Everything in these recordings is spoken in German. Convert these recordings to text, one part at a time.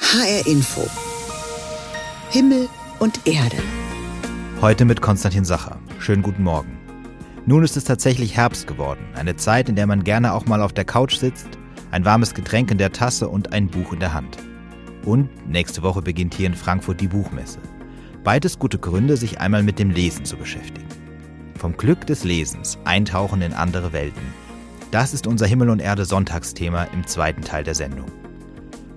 HR Info. Himmel und Erde. Heute mit Konstantin Sacher. Schönen guten Morgen. Nun ist es tatsächlich Herbst geworden. Eine Zeit, in der man gerne auch mal auf der Couch sitzt, ein warmes Getränk in der Tasse und ein Buch in der Hand. Und nächste Woche beginnt hier in Frankfurt die Buchmesse. Beides gute Gründe, sich einmal mit dem Lesen zu beschäftigen. Vom Glück des Lesens eintauchen in andere Welten. Das ist unser Himmel und Erde Sonntagsthema im zweiten Teil der Sendung.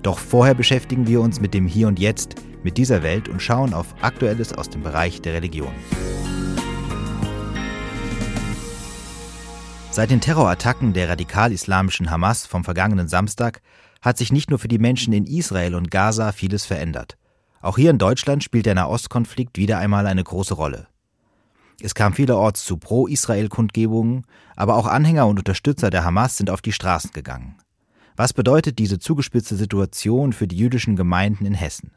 Doch vorher beschäftigen wir uns mit dem Hier und Jetzt, mit dieser Welt und schauen auf Aktuelles aus dem Bereich der Religion. Seit den Terrorattacken der radikal-islamischen Hamas vom vergangenen Samstag hat sich nicht nur für die Menschen in Israel und Gaza vieles verändert. Auch hier in Deutschland spielt der Nahostkonflikt wieder einmal eine große Rolle. Es kam vielerorts zu Pro-Israel-Kundgebungen, aber auch Anhänger und Unterstützer der Hamas sind auf die Straßen gegangen. Was bedeutet diese zugespitzte Situation für die jüdischen Gemeinden in Hessen?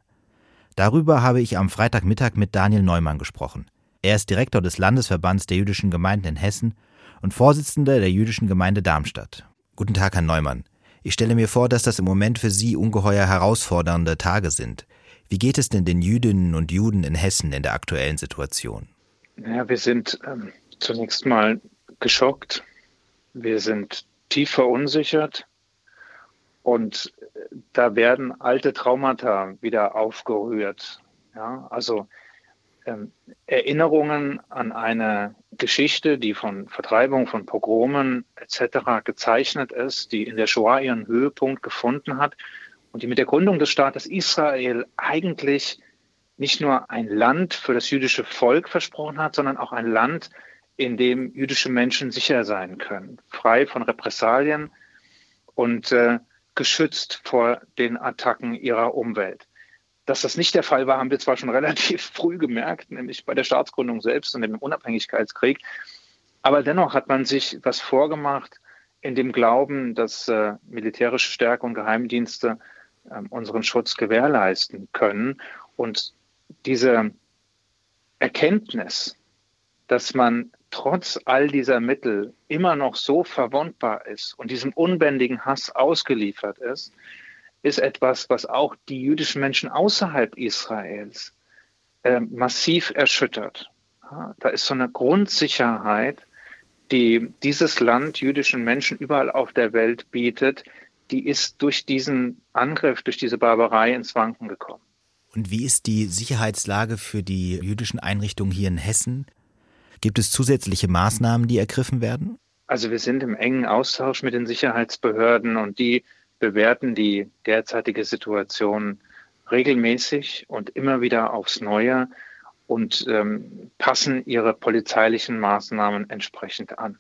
Darüber habe ich am Freitagmittag mit Daniel Neumann gesprochen. Er ist Direktor des Landesverbands der jüdischen Gemeinden in Hessen und Vorsitzender der jüdischen Gemeinde Darmstadt. Guten Tag, Herr Neumann. Ich stelle mir vor, dass das im Moment für Sie ungeheuer herausfordernde Tage sind. Wie geht es denn den Jüdinnen und Juden in Hessen in der aktuellen Situation? Ja, wir sind ähm, zunächst mal geschockt. Wir sind tief verunsichert. Und da werden alte Traumata wieder aufgerührt. Ja, also ähm, Erinnerungen an eine Geschichte, die von Vertreibung, von Pogromen etc. gezeichnet ist, die in der Shoah ihren Höhepunkt gefunden hat und die mit der Gründung des Staates Israel eigentlich nicht nur ein Land für das jüdische Volk versprochen hat, sondern auch ein Land, in dem jüdische Menschen sicher sein können, frei von Repressalien und äh, geschützt vor den Attacken ihrer Umwelt. Dass das nicht der Fall war, haben wir zwar schon relativ früh gemerkt, nämlich bei der Staatsgründung selbst und dem Unabhängigkeitskrieg. Aber dennoch hat man sich was vorgemacht in dem Glauben, dass äh, militärische Stärke und Geheimdienste äh, unseren Schutz gewährleisten können. Und diese Erkenntnis, dass man trotz all dieser Mittel immer noch so verwundbar ist und diesem unbändigen Hass ausgeliefert ist, ist etwas, was auch die jüdischen Menschen außerhalb Israels äh, massiv erschüttert. Ja, da ist so eine Grundsicherheit, die dieses Land jüdischen Menschen überall auf der Welt bietet, die ist durch diesen Angriff, durch diese Barbarei ins Wanken gekommen. Und wie ist die Sicherheitslage für die jüdischen Einrichtungen hier in Hessen? Gibt es zusätzliche Maßnahmen, die ergriffen werden? Also wir sind im engen Austausch mit den Sicherheitsbehörden und die bewerten die derzeitige Situation regelmäßig und immer wieder aufs Neue und ähm, passen ihre polizeilichen Maßnahmen entsprechend an.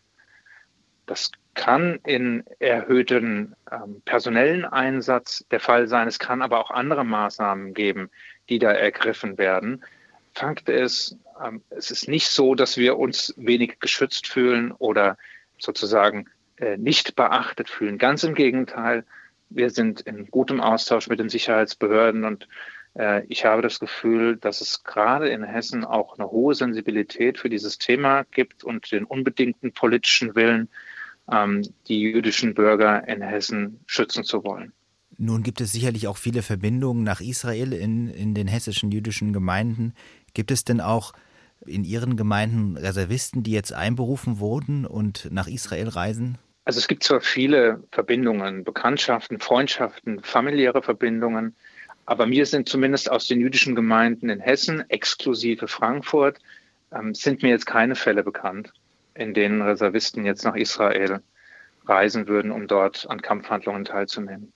Das kann in erhöhten ähm, personellen Einsatz der Fall sein. Es kann aber auch andere Maßnahmen geben, die da ergriffen werden. Fakt ist, ähm, es ist nicht so, dass wir uns wenig geschützt fühlen oder sozusagen äh, nicht beachtet fühlen. Ganz im Gegenteil, wir sind in gutem Austausch mit den Sicherheitsbehörden und äh, ich habe das Gefühl, dass es gerade in Hessen auch eine hohe Sensibilität für dieses Thema gibt und den unbedingten politischen Willen, ähm, die jüdischen Bürger in Hessen schützen zu wollen. Nun gibt es sicherlich auch viele Verbindungen nach Israel in, in den hessischen jüdischen Gemeinden. Gibt es denn auch in Ihren Gemeinden Reservisten, die jetzt einberufen wurden und nach Israel reisen? Also es gibt zwar viele Verbindungen, Bekanntschaften, Freundschaften, familiäre Verbindungen, aber mir sind zumindest aus den jüdischen Gemeinden in Hessen, exklusive Frankfurt, ähm, sind mir jetzt keine Fälle bekannt, in denen Reservisten jetzt nach Israel reisen würden, um dort an Kampfhandlungen teilzunehmen.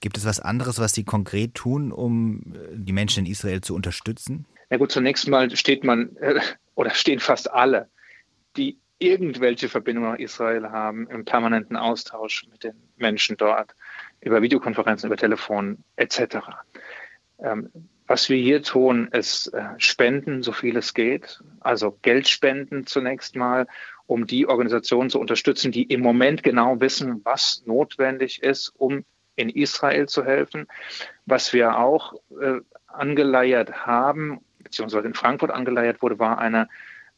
Gibt es was anderes, was Sie konkret tun, um äh, die Menschen in Israel zu unterstützen? Na gut, zunächst mal steht man äh, oder stehen fast alle, die irgendwelche Verbindung nach Israel haben, im permanenten Austausch mit den Menschen dort, über Videokonferenzen, über Telefon etc. Ähm, was wir hier tun, ist äh, spenden, so viel es geht. Also Geld spenden zunächst mal, um die Organisationen zu unterstützen, die im Moment genau wissen, was notwendig ist, um in Israel zu helfen. Was wir auch äh, angeleiert haben, beziehungsweise in Frankfurt angeleiert wurde, war eine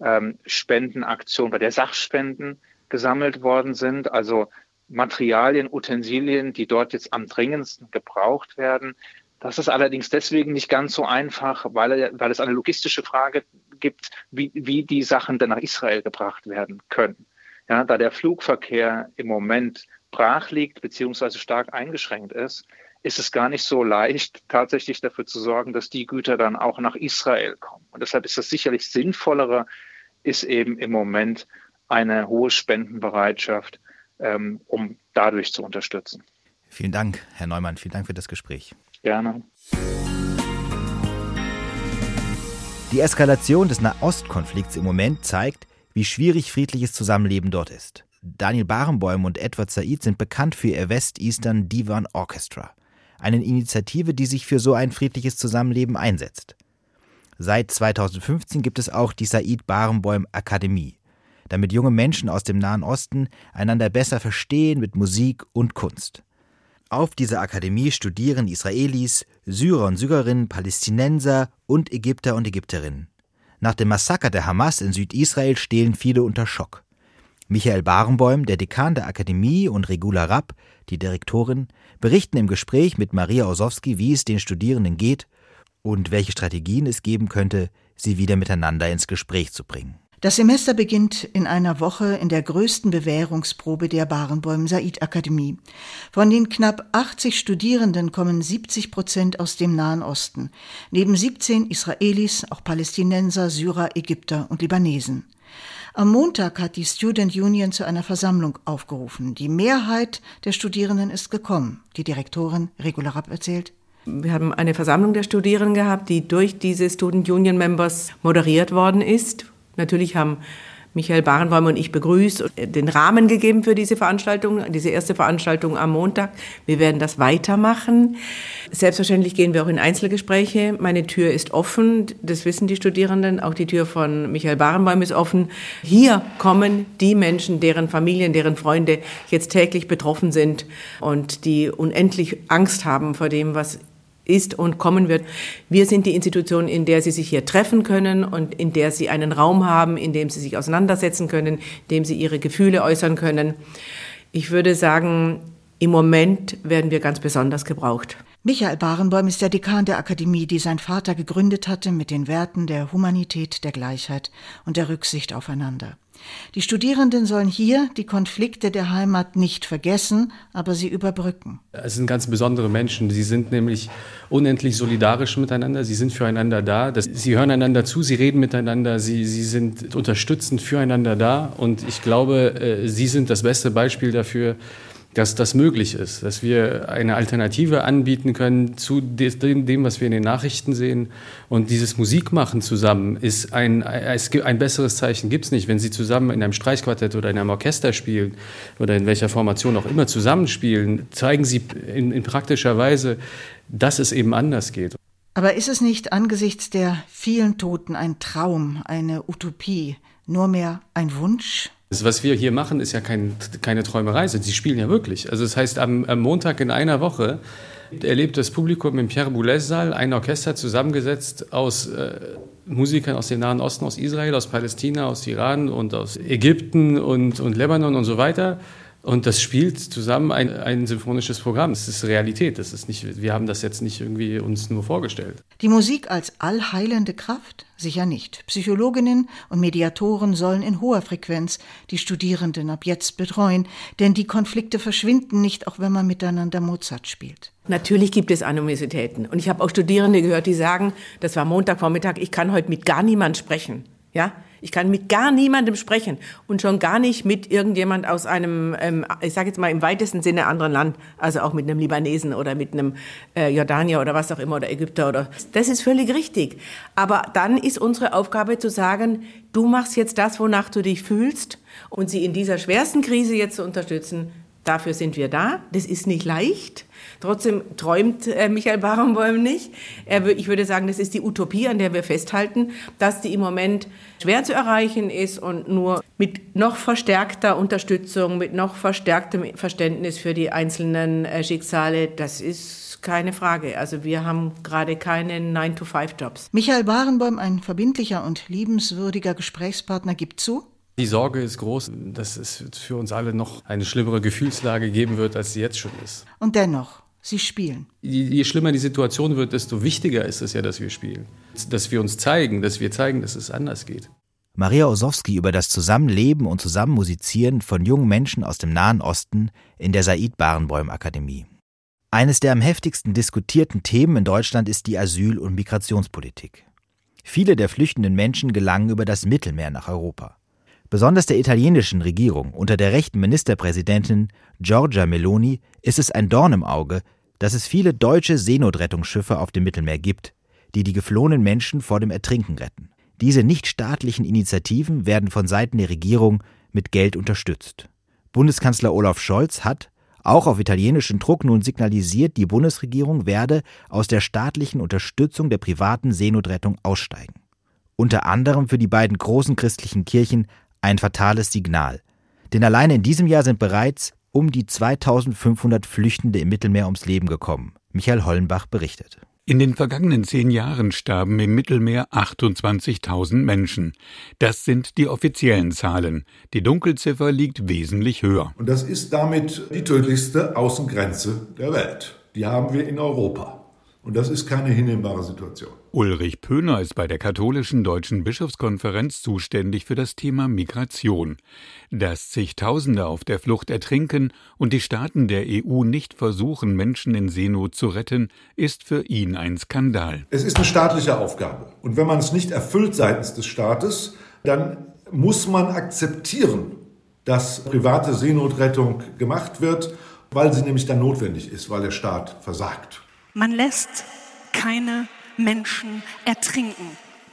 ähm, Spendenaktion, bei der Sachspenden gesammelt worden sind, also Materialien, Utensilien, die dort jetzt am dringendsten gebraucht werden, Das ist allerdings deswegen nicht ganz so einfach, weil, weil es eine logistische Frage gibt, wie, wie die Sachen dann nach Israel gebracht werden können. Ja, da der Flugverkehr im Moment brach liegt beziehungsweise stark eingeschränkt ist, ist es gar nicht so leicht, tatsächlich dafür zu sorgen, dass die Güter dann auch nach Israel kommen. Und deshalb ist das sicherlich sinnvollere, ist eben im Moment eine hohe Spendenbereitschaft, ähm, um dadurch zu unterstützen. Vielen Dank, Herr Neumann. Vielen Dank für das Gespräch. Gerne. Die Eskalation des Nahostkonflikts im Moment zeigt, wie schwierig friedliches Zusammenleben dort ist. Daniel Barenboim und Edward Said sind bekannt für ihr West-Eastern Divan Orchestra, eine Initiative, die sich für so ein friedliches Zusammenleben einsetzt. Seit 2015 gibt es auch die Said Barenboim Akademie, damit junge Menschen aus dem Nahen Osten einander besser verstehen mit Musik und Kunst. Auf dieser Akademie studieren Israelis, Syrer und Syrerinnen, Palästinenser und Ägypter und Ägypterinnen. Nach dem Massaker der Hamas in Südisrael stehen viele unter Schock. Michael Barenbäum, der Dekan der Akademie, und Regula Rapp, die Direktorin, berichten im Gespräch mit Maria Osowski, wie es den Studierenden geht und welche Strategien es geben könnte, sie wieder miteinander ins Gespräch zu bringen. Das Semester beginnt in einer Woche in der größten Bewährungsprobe der Barenbäum Said Akademie. Von den knapp 80 Studierenden kommen 70 Prozent aus dem Nahen Osten. Neben 17 Israelis auch Palästinenser, Syrer, Ägypter und Libanesen. Am Montag hat die Student Union zu einer Versammlung aufgerufen. Die Mehrheit der Studierenden ist gekommen. Die Direktorin Regula Rapp erzählt. Wir haben eine Versammlung der Studierenden gehabt, die durch diese Student Union Members moderiert worden ist Natürlich haben Michael Barenbäum und ich begrüßt und den Rahmen gegeben für diese Veranstaltung, diese erste Veranstaltung am Montag. Wir werden das weitermachen. Selbstverständlich gehen wir auch in Einzelgespräche. Meine Tür ist offen, das wissen die Studierenden. Auch die Tür von Michael Barenbäum ist offen. Hier kommen die Menschen, deren Familien, deren Freunde jetzt täglich betroffen sind und die unendlich Angst haben vor dem, was ist und kommen wird. Wir sind die Institution, in der Sie sich hier treffen können und in der Sie einen Raum haben, in dem Sie sich auseinandersetzen können, in dem Sie Ihre Gefühle äußern können. Ich würde sagen, im Moment werden wir ganz besonders gebraucht. Michael Barenbäum ist der Dekan der Akademie, die sein Vater gegründet hatte mit den Werten der Humanität, der Gleichheit und der Rücksicht aufeinander. Die Studierenden sollen hier die Konflikte der Heimat nicht vergessen, aber sie überbrücken. Es sind ganz besondere Menschen. Sie sind nämlich unendlich solidarisch miteinander. Sie sind füreinander da. sie hören einander zu, sie reden miteinander, sie, sie sind unterstützend füreinander da. Und ich glaube, äh, sie sind das beste Beispiel dafür, dass das möglich ist, dass wir eine Alternative anbieten können zu dem, was wir in den Nachrichten sehen. Und dieses Musikmachen zusammen ist ein, es gibt ein besseres Zeichen gibt es nicht. Wenn Sie zusammen in einem Streichquartett oder in einem Orchester spielen oder in welcher Formation auch immer zusammenspielen, zeigen Sie in, in praktischer Weise, dass es eben anders geht. Aber ist es nicht angesichts der vielen Toten ein Traum, eine Utopie, nur mehr ein Wunsch? Das, was wir hier machen, ist ja kein, keine Träumerei. Sie spielen ja wirklich. Also das heißt, am, am Montag in einer Woche erlebt das Publikum im Pierre Boulez-Saal ein Orchester zusammengesetzt aus äh, Musikern aus dem Nahen Osten, aus Israel, aus Palästina, aus Iran und aus Ägypten und, und Lebanon und so weiter. Und das spielt zusammen ein, ein symphonisches Programm. Das ist Realität. Das ist nicht, wir haben das jetzt nicht irgendwie uns nur vorgestellt. Die Musik als allheilende Kraft? Sicher nicht. Psychologinnen und Mediatoren sollen in hoher Frequenz die Studierenden ab jetzt betreuen, denn die Konflikte verschwinden nicht, auch wenn man miteinander Mozart spielt. Natürlich gibt es Animositäten. Und ich habe auch Studierende gehört, die sagen, das war Montagvormittag, ich kann heute mit gar niemand sprechen. Ja, ich kann mit gar niemandem sprechen und schon gar nicht mit irgendjemand aus einem, ähm, ich sage jetzt mal im weitesten Sinne anderen Land, also auch mit einem Libanesen oder mit einem äh, Jordanier oder was auch immer oder Ägypter oder. Das ist völlig richtig. Aber dann ist unsere Aufgabe zu sagen, du machst jetzt das, wonach du dich fühlst und sie in dieser schwersten Krise jetzt zu unterstützen. Dafür sind wir da. Das ist nicht leicht. Trotzdem träumt äh, Michael Barenboim nicht. Er, ich würde sagen, das ist die Utopie, an der wir festhalten, dass die im Moment schwer zu erreichen ist und nur mit noch verstärkter Unterstützung, mit noch verstärktem Verständnis für die einzelnen äh, Schicksale, das ist keine Frage. Also wir haben gerade keine 9-to-5-Jobs. Michael Barenboim, ein verbindlicher und liebenswürdiger Gesprächspartner, gibt zu, die Sorge ist groß, dass es für uns alle noch eine schlimmere Gefühlslage geben wird, als sie jetzt schon ist. Und dennoch, Sie spielen. Je, schlimmer die Situation wird, desto wichtiger ist es ja, dass wir spielen. Dass wir uns zeigen, dass wir zeigen, dass es anders geht. Maria Osowski über das Zusammenleben und Zusammenmusizieren von jungen Menschen aus dem Nahen Osten in der Said Barenbäum Akademie. Eines der am heftigsten diskutierten Themen in Deutschland ist die Asyl- und Migrationspolitik. Viele der flüchtenden Menschen gelangen über das Mittelmeer nach Europa. Besonders der italienischen Regierung unter der rechten Ministerpräsidentin Giorgia Meloni ist es ein Dorn im Auge, dass es viele deutsche Seenotrettungsschiffe auf dem Mittelmeer gibt, die die geflohenen Menschen vor dem Ertrinken retten. Diese nichtstaatlichen Initiativen werden von Seiten der Regierung mit Geld unterstützt. Bundeskanzler Olaf Scholz hat, auch auf italienischen Druck, nun signalisiert, die Bundesregierung werde aus der staatlichen Unterstützung der privaten Seenotrettung aussteigen. Unter anderem für die beiden großen christlichen Kirchen ein fatales Signal. Denn alleine in diesem Jahr sind bereits um die 2500 Flüchtende im Mittelmeer ums Leben gekommen. Michael Hollenbach berichtet. In den vergangenen zehn Jahren starben im Mittelmeer 28.000 Menschen. Das sind die offiziellen Zahlen. Die Dunkelziffer liegt wesentlich höher. Und das ist damit die tödlichste Außengrenze der Welt. Die haben wir in Europa. Und das ist keine hinnehmbare Situation. Ulrich Pöhner ist bei der katholischen Deutschen Bischofskonferenz zuständig für das Thema Migration. Dass zigtausende auf der Flucht ertrinken und die Staaten der EU nicht versuchen, Menschen in Seenot zu retten, ist für ihn ein Skandal. Es ist eine staatliche Aufgabe. Und wenn man es nicht erfüllt seitens des Staates, dann muss man akzeptieren, dass private Seenotrettung gemacht wird, weil sie nämlich dann notwendig ist, weil der Staat versagt. Man lässt keine Menschen ertrinken.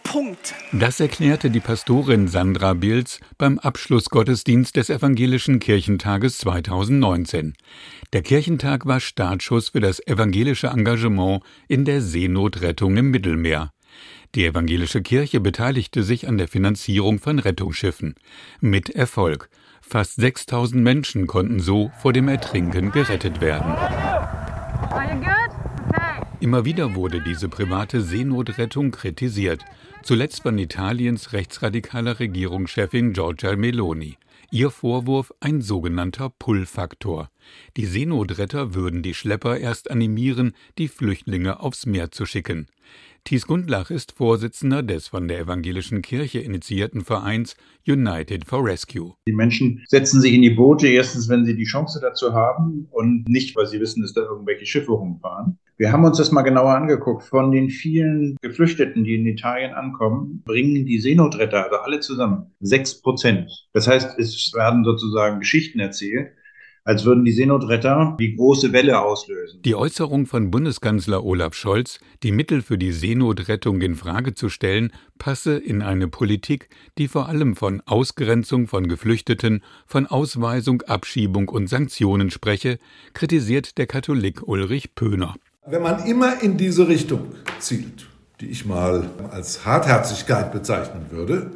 Punkt. Das erklärte die Pastorin Sandra Bilz beim Abschlussgottesdienst des Evangelischen Kirchentages 2019. Der Kirchentag war Startschuss für das evangelische Engagement in der Seenotrettung im Mittelmeer. Die evangelische Kirche beteiligte sich an der Finanzierung von Rettungsschiffen. Mit Erfolg. Fast 6000 Menschen konnten so vor dem Ertrinken gerettet werden. Immer wieder wurde diese private Seenotrettung kritisiert, zuletzt von Italiens rechtsradikaler Regierungschefin Giorgia Meloni. Ihr Vorwurf ein sogenannter Pull-Faktor. Die Seenotretter würden die Schlepper erst animieren, die Flüchtlinge aufs Meer zu schicken. Thies Gundlach ist Vorsitzender des von der evangelischen Kirche initiierten Vereins United for Rescue. Die Menschen setzen sich in die Boote erstens, wenn sie die Chance dazu haben und nicht, weil sie wissen, dass da irgendwelche Schiffe rumfahren. Wir haben uns das mal genauer angeguckt. Von den vielen Geflüchteten, die in Italien ankommen, bringen die Seenotretter, also alle zusammen, sechs Prozent. Das heißt, es werden sozusagen Geschichten erzählt als würden die Seenotretter die große Welle auslösen. Die Äußerung von Bundeskanzler Olaf Scholz, die Mittel für die Seenotrettung in Frage zu stellen, passe in eine Politik, die vor allem von Ausgrenzung von Geflüchteten, von Ausweisung, Abschiebung und Sanktionen spreche, kritisiert der Katholik Ulrich Pöhner. Wenn man immer in diese Richtung zielt, die ich mal als Hartherzigkeit bezeichnen würde,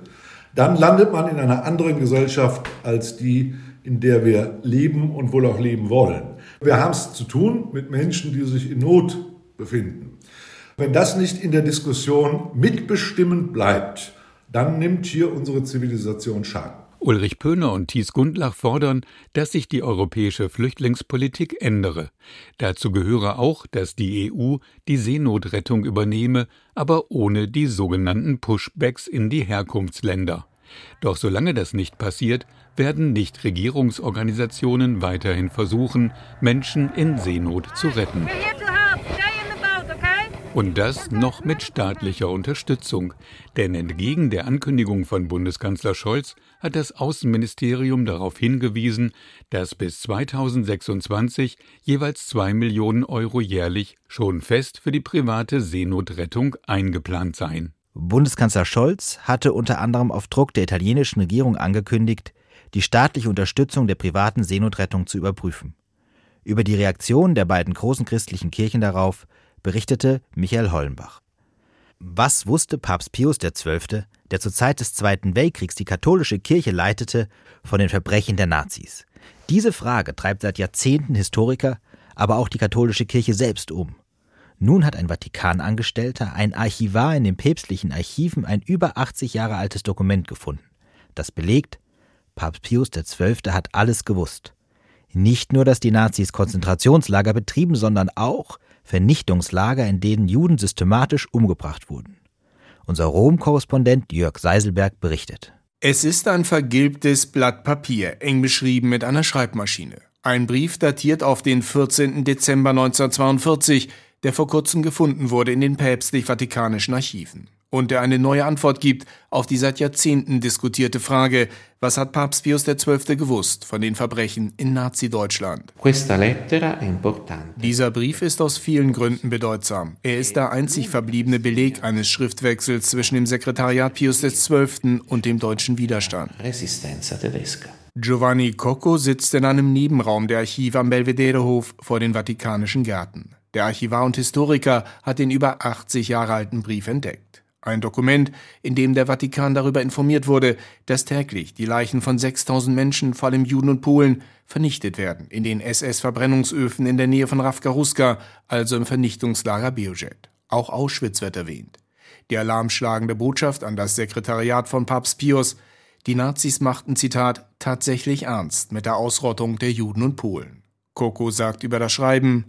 dann landet man in einer anderen Gesellschaft als die, in der wir leben und wohl auch leben wollen. Wir haben es zu tun mit Menschen, die sich in Not befinden. Wenn das nicht in der Diskussion mitbestimmend bleibt, dann nimmt hier unsere Zivilisation Schaden. Ulrich Pöhner und Thies Gundlach fordern, dass sich die europäische Flüchtlingspolitik ändere. Dazu gehöre auch, dass die EU die Seenotrettung übernehme, aber ohne die sogenannten Pushbacks in die Herkunftsländer. Doch solange das nicht passiert, werden Nichtregierungsorganisationen weiterhin versuchen, Menschen in Seenot zu retten. Und das noch mit staatlicher Unterstützung. Denn entgegen der Ankündigung von Bundeskanzler Scholz hat das Außenministerium darauf hingewiesen, dass bis 2026 jeweils zwei Millionen Euro jährlich schon fest für die private Seenotrettung eingeplant seien. Bundeskanzler Scholz hatte unter anderem auf Druck der italienischen Regierung angekündigt, die staatliche Unterstützung der privaten Seenotrettung zu überprüfen. Über die Reaktion der beiden großen christlichen Kirchen darauf berichtete Michael Hollenbach. Was wusste Papst Pius XII., der zur Zeit des Zweiten Weltkriegs die katholische Kirche leitete, von den Verbrechen der Nazis? Diese Frage treibt seit Jahrzehnten Historiker, aber auch die katholische Kirche selbst um. Nun hat ein Vatikanangestellter, ein Archivar in den päpstlichen Archiven, ein über 80 Jahre altes Dokument gefunden. Das belegt, Papst Pius XII. hat alles gewusst. Nicht nur, dass die Nazis Konzentrationslager betrieben, sondern auch Vernichtungslager, in denen Juden systematisch umgebracht wurden. Unser Rom-Korrespondent Jörg Seiselberg berichtet. Es ist ein vergilbtes Blatt Papier, eng beschrieben mit einer Schreibmaschine. Ein Brief datiert auf den 14. Dezember 1942, der vor kurzem gefunden wurde in den päpstlich-vatikanischen Archiven und der eine neue Antwort gibt auf die seit Jahrzehnten diskutierte Frage, was hat Papst Pius XII. gewusst von den Verbrechen in Nazi-Deutschland? Dieser Brief ist aus vielen Gründen bedeutsam. Er ist der einzig verbliebene Beleg eines Schriftwechsels zwischen dem Sekretariat Pius XII. und dem deutschen Widerstand. Giovanni Cocco sitzt in einem Nebenraum der Archive am Belvederehof vor den Vatikanischen Gärten. Der Archivar und Historiker hat den über 80 Jahre alten Brief entdeckt. Ein Dokument, in dem der Vatikan darüber informiert wurde, dass täglich die Leichen von 6000 Menschen, vor allem Juden und Polen, vernichtet werden in den SS-Verbrennungsöfen in der Nähe von Ravkaruska, also im Vernichtungslager Biojet. Auch Auschwitz wird erwähnt. Die alarmschlagende Botschaft an das Sekretariat von Papst Pius, die Nazis machten, Zitat, tatsächlich ernst mit der Ausrottung der Juden und Polen. Coco sagt über das Schreiben,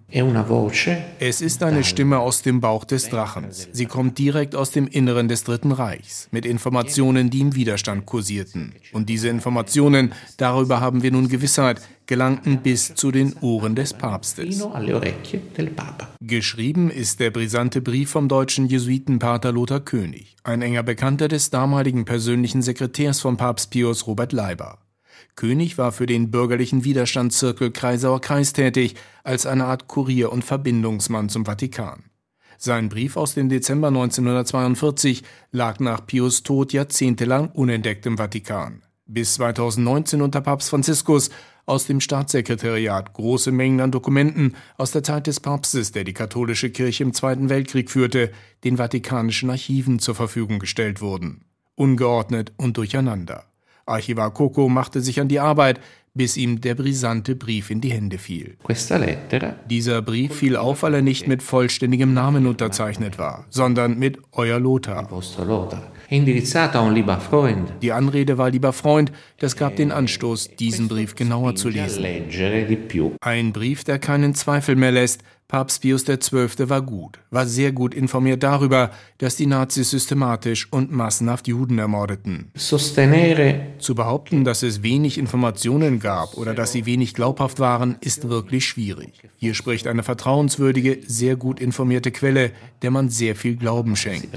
es ist eine Stimme aus dem Bauch des Drachens. Sie kommt direkt aus dem Inneren des Dritten Reichs, mit Informationen, die im Widerstand kursierten. Und diese Informationen, darüber haben wir nun Gewissheit, gelangten bis zu den Ohren des Papstes. Geschrieben ist der brisante Brief vom deutschen Jesuitenpater Lothar König, ein enger Bekannter des damaligen persönlichen Sekretärs von Papst Pius Robert Leiber. König war für den bürgerlichen Widerstandszirkel Kreisauer Kreis tätig, als eine Art Kurier und Verbindungsmann zum Vatikan. Sein Brief aus dem Dezember 1942 lag nach Pius Tod jahrzehntelang unentdeckt im Vatikan. Bis 2019 unter Papst Franziskus aus dem Staatssekretariat große Mengen an Dokumenten aus der Zeit des Papstes, der die katholische Kirche im Zweiten Weltkrieg führte, den vatikanischen Archiven zur Verfügung gestellt wurden. Ungeordnet und durcheinander. Archivar Coco machte sich an die Arbeit, bis ihm der brisante Brief in die Hände fiel. Dieser Brief fiel auf, weil er nicht mit vollständigem Namen unterzeichnet war, sondern mit Euer Lothar. Die Anrede war lieber Freund, das gab den Anstoß, diesen Brief genauer zu lesen. Ein Brief, der keinen Zweifel mehr lässt, Papst Pius XII. war gut, war sehr gut informiert darüber, dass die Nazis systematisch und massenhaft Juden ermordeten. Zu behaupten, dass es wenig Informationen gab oder dass sie wenig glaubhaft waren, ist wirklich schwierig. Hier spricht eine vertrauenswürdige, sehr gut informierte Quelle, der man sehr viel Glauben schenkt.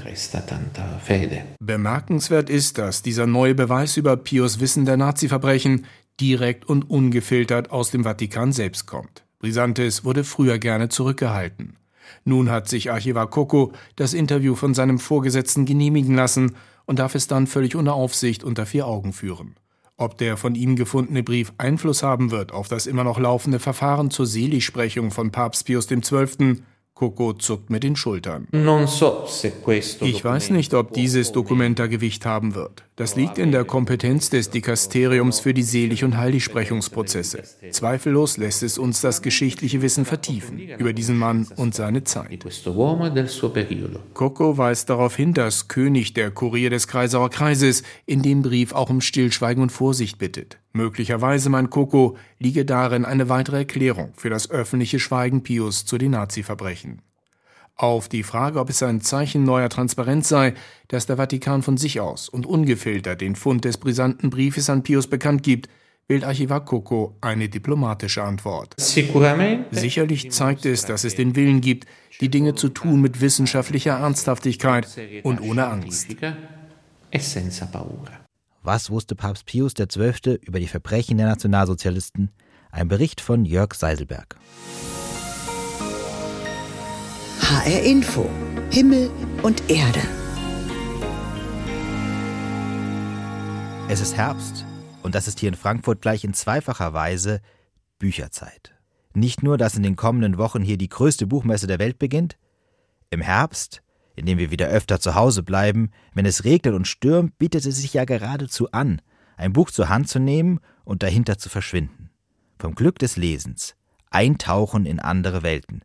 Bemerkenswert ist, dass dieser neue Beweis über Pius Wissen der Nazi-Verbrechen direkt und ungefiltert aus dem Vatikan selbst kommt. Brisantes wurde früher gerne zurückgehalten. Nun hat sich Archivar Coco das Interview von seinem Vorgesetzten genehmigen lassen und darf es dann völlig ohne Aufsicht unter vier Augen führen. Ob der von ihm gefundene Brief Einfluss haben wird auf das immer noch laufende Verfahren zur Seligsprechung von Papst Pius XII., Coco zuckt mit den Schultern. Ich weiß nicht, ob dieses Dokument da Gewicht haben wird. Das liegt in der Kompetenz des Dikasteriums für die Selig- und Heiligsprechungsprozesse. Zweifellos lässt es uns das geschichtliche Wissen vertiefen über diesen Mann und seine Zeit. Coco weist darauf hin, dass König der Kurier des Kreisauer Kreises in dem Brief auch um Stillschweigen und Vorsicht bittet. Möglicherweise, mein Coco, liege darin eine weitere Erklärung für das öffentliche Schweigen Pius zu den Nazi-Verbrechen. Auf die Frage, ob es ein Zeichen neuer Transparenz sei, dass der Vatikan von sich aus und ungefiltert den Fund des brisanten Briefes an Pius bekannt gibt, wählt Archivar Coco eine diplomatische Antwort. Sicherlich zeigt es, dass es den Willen gibt, die Dinge zu tun mit wissenschaftlicher Ernsthaftigkeit und ohne Angst. Was wusste Papst Pius XII. über die Verbrechen der Nationalsozialisten? Ein Bericht von Jörg Seiselberg. HR Info. Himmel und Erde. Es ist Herbst und das ist hier in Frankfurt gleich in zweifacher Weise Bücherzeit. Nicht nur, dass in den kommenden Wochen hier die größte Buchmesse der Welt beginnt, im Herbst, in dem wir wieder öfter zu Hause bleiben, wenn es regnet und stürmt, bietet es sich ja geradezu an, ein Buch zur Hand zu nehmen und dahinter zu verschwinden. Vom Glück des Lesens, eintauchen in andere Welten,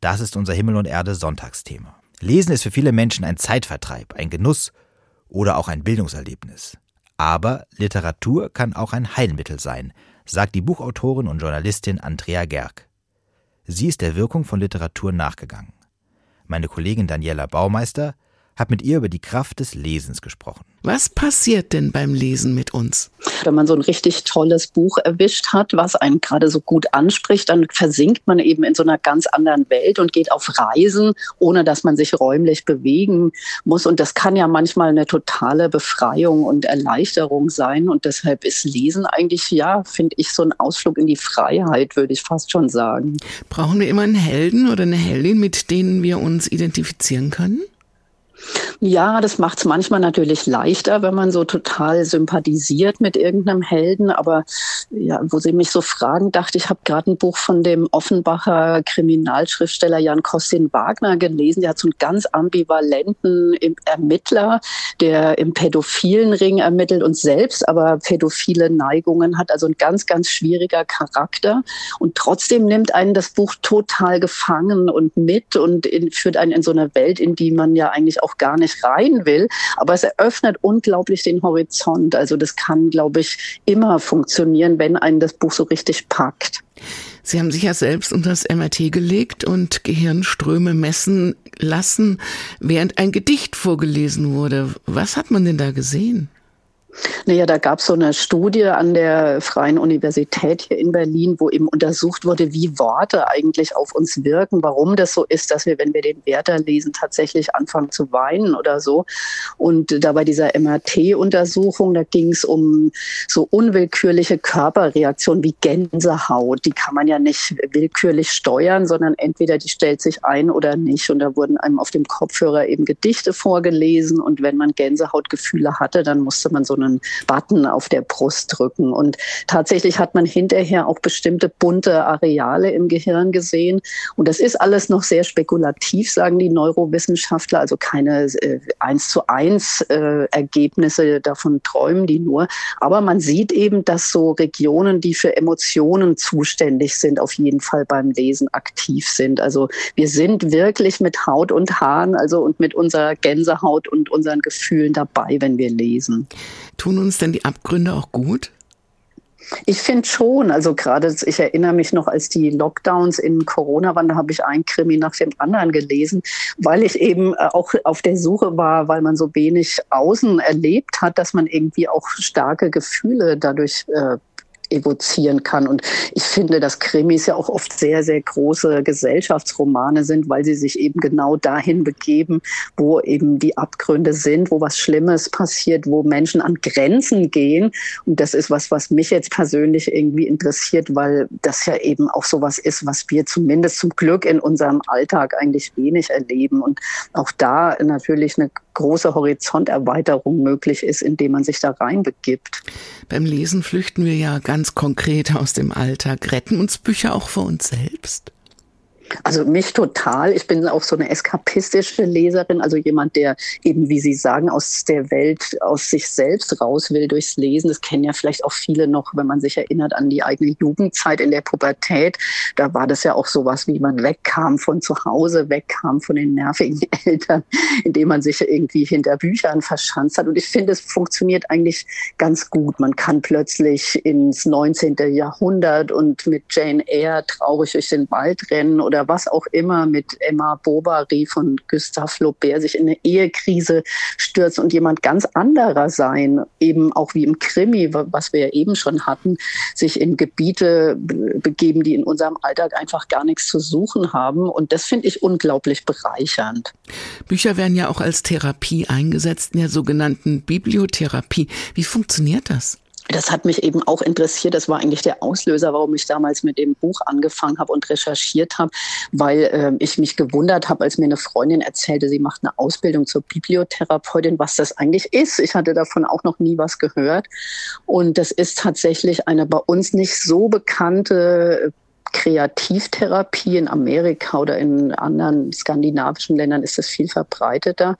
das ist unser Himmel und Erde Sonntagsthema. Lesen ist für viele Menschen ein Zeitvertreib, ein Genuss oder auch ein Bildungserlebnis. Aber Literatur kann auch ein Heilmittel sein, sagt die Buchautorin und Journalistin Andrea Gerg. Sie ist der Wirkung von Literatur nachgegangen. Meine Kollegin Daniela Baumeister hat mit ihr über die Kraft des Lesens gesprochen. Was passiert denn beim Lesen mit uns? Wenn man so ein richtig tolles Buch erwischt hat, was einen gerade so gut anspricht, dann versinkt man eben in so einer ganz anderen Welt und geht auf Reisen, ohne dass man sich räumlich bewegen muss. Und das kann ja manchmal eine totale Befreiung und Erleichterung sein. Und deshalb ist Lesen eigentlich, ja, finde ich, so ein Ausflug in die Freiheit, würde ich fast schon sagen. Brauchen wir immer einen Helden oder eine Heldin, mit denen wir uns identifizieren können? Ja, das macht es manchmal natürlich leichter, wenn man so total sympathisiert mit irgendeinem Helden. Aber ja, wo Sie mich so fragen, dachte ich, habe gerade ein Buch von dem Offenbacher Kriminalschriftsteller Jan Kostin Wagner gelesen. Der hat so einen ganz ambivalenten Ermittler, der im pädophilen Ring ermittelt und selbst aber pädophile Neigungen hat. Also ein ganz, ganz schwieriger Charakter. Und trotzdem nimmt einen das Buch total gefangen und mit und in, führt einen in so eine Welt, in die man ja eigentlich auch gar nicht rein will. Aber es eröffnet unglaublich den Horizont. Also das kann, glaube ich, immer funktionieren, wenn einen das Buch so richtig packt. Sie haben sich ja selbst unter das MRT gelegt und Gehirnströme messen lassen, während ein Gedicht vorgelesen wurde. Was hat man denn da gesehen? Naja, da gab es so eine Studie an der Freien Universität hier in Berlin, wo eben untersucht wurde, wie Worte eigentlich auf uns wirken, warum das so ist, dass wir, wenn wir den Werther lesen, tatsächlich anfangen zu weinen oder so. Und da bei dieser MRT-Untersuchung, da ging es um so unwillkürliche Körperreaktionen wie Gänsehaut. Die kann man ja nicht willkürlich steuern, sondern entweder die stellt sich ein oder nicht. Und da wurden einem auf dem Kopfhörer eben Gedichte vorgelesen. Und wenn man Gänsehautgefühle hatte, dann musste man so eine einen Button auf der Brust drücken. Und tatsächlich hat man hinterher auch bestimmte bunte Areale im Gehirn gesehen. Und das ist alles noch sehr spekulativ, sagen die Neurowissenschaftler, also keine äh, zu eins äh, Ergebnisse, davon träumen die nur. Aber man sieht eben, dass so Regionen, die für Emotionen zuständig sind, auf jeden Fall beim Lesen aktiv sind. Also wir sind wirklich mit Haut und Haaren, also und mit unserer Gänsehaut und unseren Gefühlen dabei, wenn wir lesen. Tun uns denn die Abgründe auch gut? Ich finde schon, also gerade, ich erinnere mich noch, als die Lockdowns in Corona waren, da habe ich ein Krimi nach dem anderen gelesen, weil ich eben äh, auch auf der Suche war, weil man so wenig außen erlebt hat, dass man irgendwie auch starke Gefühle dadurch äh, evozieren kann. Und ich finde, dass Krimis ja auch oft sehr, sehr große Gesellschaftsromane sind, weil sie sich eben genau dahin begeben, wo eben die Abgründe sind, wo was Schlimmes passiert, wo Menschen an Grenzen gehen. Und das ist was, was mich jetzt persönlich irgendwie interessiert, weil das ja eben auch sowas ist, was wir zumindest zum Glück in unserem Alltag eigentlich wenig erleben. Und auch da natürlich eine große Horizonterweiterung möglich ist, indem man sich da reinbegibt. Beim Lesen flüchten wir ja ganz konkret aus dem Alltag. Retten uns Bücher auch vor uns selbst? Also mich total. Ich bin auch so eine eskapistische Leserin, also jemand, der eben, wie Sie sagen, aus der Welt, aus sich selbst raus will durchs Lesen. Das kennen ja vielleicht auch viele noch, wenn man sich erinnert an die eigene Jugendzeit in der Pubertät. Da war das ja auch sowas, wie man wegkam von zu Hause, wegkam von den nervigen Eltern, indem man sich irgendwie hinter Büchern verschanzt hat. Und ich finde, es funktioniert eigentlich ganz gut. Man kann plötzlich ins 19. Jahrhundert und mit Jane Eyre traurig durch den Wald rennen oder oder was auch immer mit Emma Bovary von Gustave Flaubert sich in eine Ehekrise stürzt und jemand ganz anderer sein, eben auch wie im Krimi, was wir ja eben schon hatten, sich in Gebiete begeben, die in unserem Alltag einfach gar nichts zu suchen haben. Und das finde ich unglaublich bereichernd. Bücher werden ja auch als Therapie eingesetzt, in der sogenannten Bibliotherapie. Wie funktioniert das? Das hat mich eben auch interessiert. Das war eigentlich der Auslöser, warum ich damals mit dem Buch angefangen habe und recherchiert habe, weil äh, ich mich gewundert habe, als mir eine Freundin erzählte, sie macht eine Ausbildung zur Bibliotherapeutin, was das eigentlich ist. Ich hatte davon auch noch nie was gehört. Und das ist tatsächlich eine bei uns nicht so bekannte Kreativtherapie in Amerika oder in anderen skandinavischen Ländern ist das viel verbreiteter.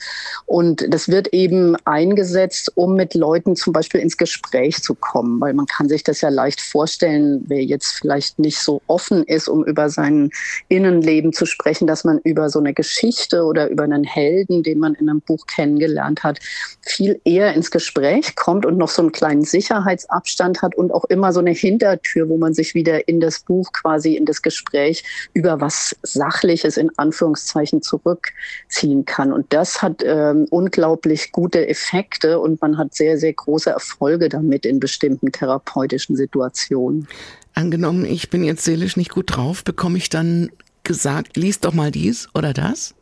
Und das wird eben eingesetzt, um mit Leuten zum Beispiel ins Gespräch zu kommen, weil man kann sich das ja leicht vorstellen, wer jetzt vielleicht nicht so offen ist, um über sein Innenleben zu sprechen, dass man über so eine Geschichte oder über einen Helden, den man in einem Buch kennengelernt hat, viel eher ins Gespräch kommt und noch so einen kleinen Sicherheitsabstand hat und auch immer so eine Hintertür, wo man sich wieder in das Buch quasi in das Gespräch über was Sachliches in Anführungszeichen zurückziehen kann. Und das hat ähm, unglaublich gute Effekte und man hat sehr, sehr große Erfolge damit in bestimmten therapeutischen Situationen. Angenommen, ich bin jetzt seelisch nicht gut drauf, bekomme ich dann gesagt, lies doch mal dies oder das?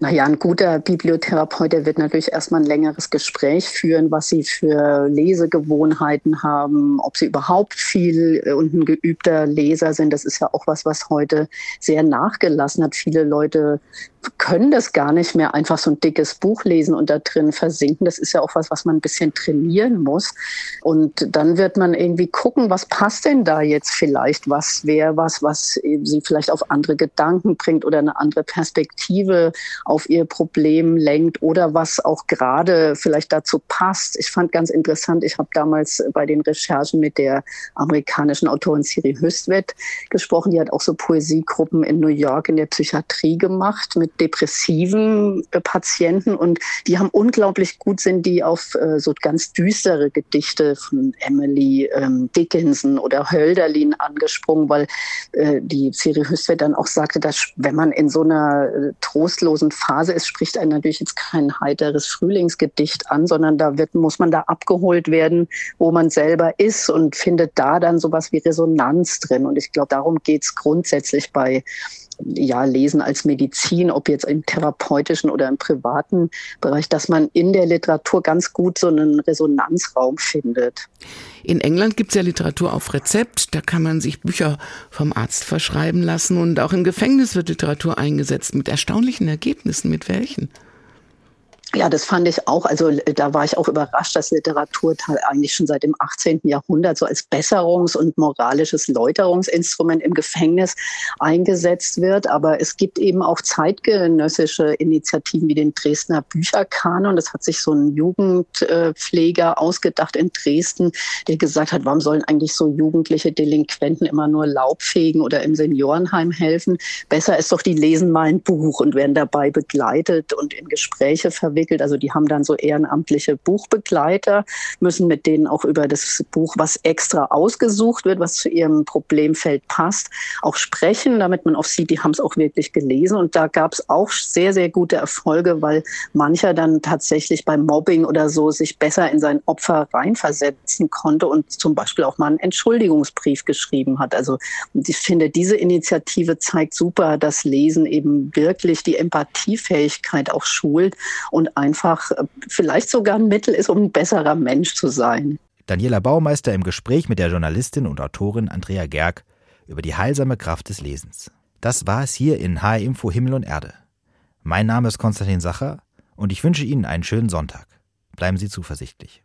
Naja, ein guter Bibliotherapeut, der wird natürlich erstmal ein längeres Gespräch führen, was sie für Lesegewohnheiten haben, ob sie überhaupt viel äh, und ein geübter Leser sind. Das ist ja auch was, was heute sehr nachgelassen hat. Viele Leute können das gar nicht mehr einfach so ein dickes Buch lesen und da drin versinken. Das ist ja auch was, was man ein bisschen trainieren muss. Und dann wird man irgendwie gucken, was passt denn da jetzt vielleicht? Was wäre was, was sie vielleicht auf andere Gedanken bringt oder eine andere Perspektive auf ihr Problem lenkt oder was auch gerade vielleicht dazu passt. Ich fand ganz interessant, ich habe damals bei den Recherchen mit der amerikanischen Autorin Siri Höstwett gesprochen. Die hat auch so Poesiegruppen in New York in der Psychiatrie gemacht mit depressiven äh, Patienten und die haben unglaublich gut sind die auf äh, so ganz düstere Gedichte von Emily ähm, Dickinson oder Hölderlin angesprungen, weil äh, die Siri Höstwett dann auch sagte, dass wenn man in so einer trostlosen Phase ist, spricht einen natürlich jetzt kein heiteres Frühlingsgedicht an, sondern da wird, muss man da abgeholt werden, wo man selber ist und findet da dann sowas wie Resonanz drin. Und ich glaube, darum geht es grundsätzlich bei ja, Lesen als Medizin, ob jetzt im therapeutischen oder im privaten Bereich, dass man in der Literatur ganz gut so einen Resonanzraum findet. In England gibt es ja Literatur auf Rezept, da kann man sich Bücher vom Arzt verschreiben lassen und auch im Gefängnis wird Literatur eingesetzt mit erstaunlichen Ergebnissen. Mit welchen? Ja, das fand ich auch. Also äh, da war ich auch überrascht, dass Literatur eigentlich schon seit dem 18. Jahrhundert so als Besserungs- und moralisches Läuterungsinstrument im Gefängnis eingesetzt wird. Aber es gibt eben auch zeitgenössische Initiativen wie den Dresdner Bücherkanon. Das hat sich so ein Jugendpfleger ausgedacht in Dresden, der gesagt hat, warum sollen eigentlich so jugendliche Delinquenten immer nur Laubfegen oder im Seniorenheim helfen? Besser ist doch, die lesen mal ein Buch und werden dabei begleitet und in Gespräche verwickelt entwickelt. Also die haben dann so ehrenamtliche Buchbegleiter, müssen mit denen auch über das Buch, was extra ausgesucht wird, was zu ihrem Problemfeld passt, auch sprechen, damit man auch sieht, die haben es auch wirklich gelesen. Und da gab es auch sehr, sehr gute Erfolge, weil mancher dann tatsächlich beim Mobbing oder so sich besser in sein Opfer reinversetzen konnte und zum Beispiel auch mal einen Entschuldigungsbrief geschrieben hat. Also ich finde, diese Initiative zeigt super, dass Lesen eben wirklich die Empathiefähigkeit auch schult und einfach äh, vielleicht sogar ein Mittel ist, um ein besserer Mensch zu sein. Daniela Baumeister im Gespräch mit der Journalistin und Autorin Andrea Gerg über die heilsame Kraft des Lesens. Das war es hier in HR Info Himmel und Erde. Mein Name ist Konstantin Sacher und ich wünsche Ihnen einen schönen Sonntag. Bleiben Sie zuversichtlich.